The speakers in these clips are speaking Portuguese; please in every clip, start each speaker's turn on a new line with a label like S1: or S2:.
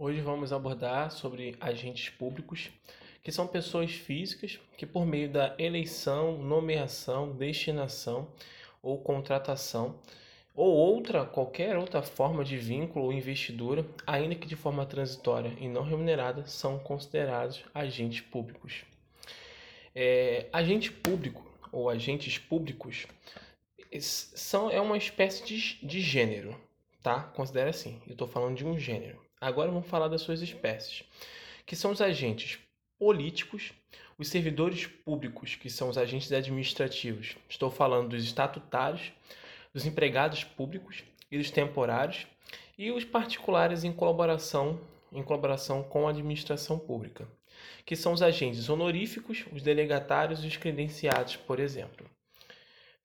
S1: Hoje vamos abordar sobre agentes públicos, que são pessoas físicas que, por meio da eleição, nomeação, destinação ou contratação, ou outra qualquer outra forma de vínculo ou investidura, ainda que de forma transitória e não remunerada, são considerados agentes públicos. É, agente público ou agentes públicos são, é uma espécie de, de gênero, tá? Considera assim, eu estou falando de um gênero. Agora vamos falar das suas espécies, que são os agentes políticos, os servidores públicos, que são os agentes administrativos. Estou falando dos estatutários, dos empregados públicos e dos temporários, e os particulares em colaboração, em colaboração com a administração pública, que são os agentes honoríficos, os delegatários e os credenciados, por exemplo.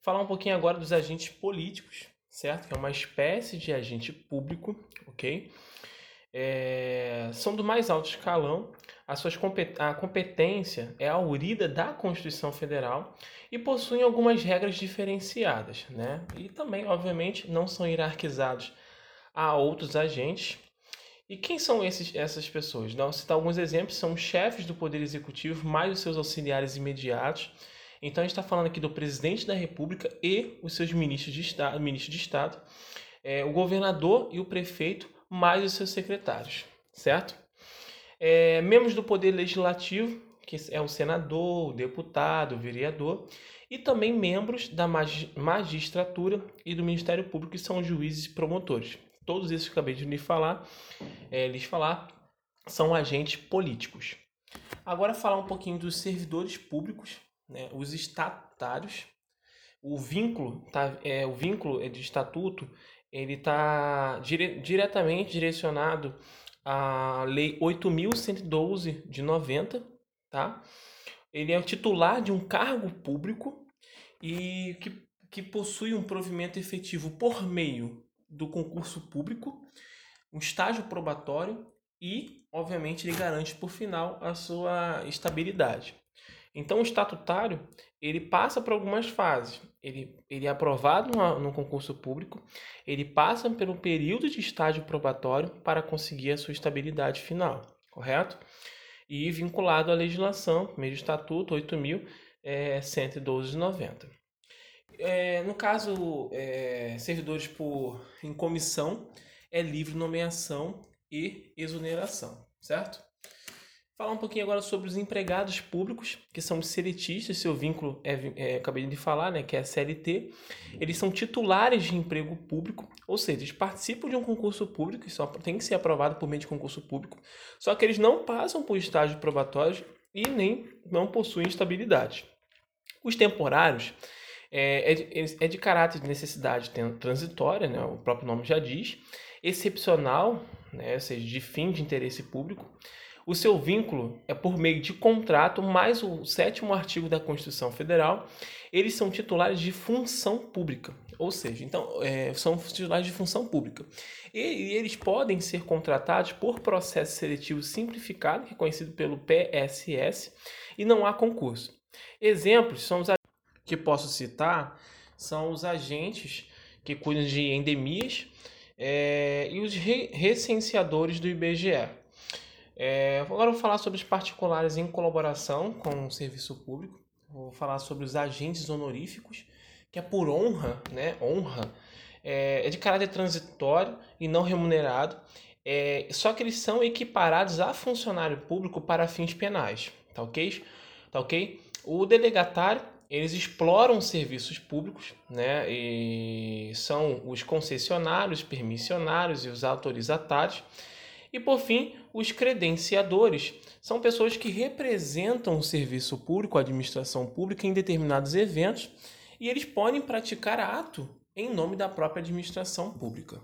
S1: Falar um pouquinho agora dos agentes políticos, certo? Que é uma espécie de agente público, ok? É, são do mais alto escalão, a, suas compet a competência é aurida da Constituição Federal e possuem algumas regras diferenciadas, né? E também, obviamente, não são hierarquizados a outros agentes. E quem são esses, essas pessoas? Vou citar alguns exemplos, são os chefes do Poder Executivo, mais os seus auxiliares imediatos. Então, a gente está falando aqui do presidente da República e os seus ministros de Estado, ministro de Estado é, o governador e o prefeito mais os seus secretários, certo? É, membros do Poder Legislativo, que é o senador, o deputado, o vereador, e também membros da magistratura e do Ministério Público, que são juízes e promotores. Todos esses que acabei de lhes falar, é, lhes falar são agentes políticos. Agora falar um pouquinho dos servidores públicos, né, os estatutários. O vínculo, tá, é, o vínculo de estatuto ele está dire diretamente direcionado à Lei 8.112 de 90, tá? Ele é o titular de um cargo público e que, que possui um provimento efetivo por meio do concurso público, um estágio probatório e, obviamente, ele garante por final a sua estabilidade. Então, o estatutário ele passa por algumas fases. Ele, ele é aprovado no, no concurso público, ele passa pelo período de estágio probatório para conseguir a sua estabilidade final, correto? E vinculado à legislação, meio estatuto 8.112 de 90. É, no caso, é, servidores por em comissão, é livre nomeação e exoneração, certo? Falar um pouquinho agora sobre os empregados públicos, que são os seletistas, seu vínculo, é, é, acabei de falar, né, que é a CLT. Eles são titulares de emprego público, ou seja, eles participam de um concurso público, só tem que ser aprovado por meio de concurso público, só que eles não passam por estágio probatório e nem não possuem estabilidade. Os temporários é, é, de, é de caráter de necessidade transitória, né, o próprio nome já diz, excepcional, né, ou seja, de fim de interesse público, o seu vínculo é por meio de contrato, mais o sétimo artigo da Constituição Federal. Eles são titulares de função pública, ou seja, então é, são titulares de função pública. E, e, eles podem ser contratados por processo seletivo simplificado, que é conhecido pelo PSS, e não há concurso. Exemplos são os que posso citar são os agentes que cuidam de endemias é, e os re recenseadores do IBGE. É, agora vou falar sobre os particulares em colaboração com o serviço público. Vou falar sobre os agentes honoríficos, que é por honra, né? Honra. É, é de caráter transitório e não remunerado. É, só que eles são equiparados a funcionário público para fins penais, tá ok? Tá ok? O delegatário, eles exploram serviços públicos, né? E são os concessionários, permissionários e os autorizatários. E por fim, os credenciadores são pessoas que representam o serviço público, a administração pública em determinados eventos e eles podem praticar ato em nome da própria administração pública.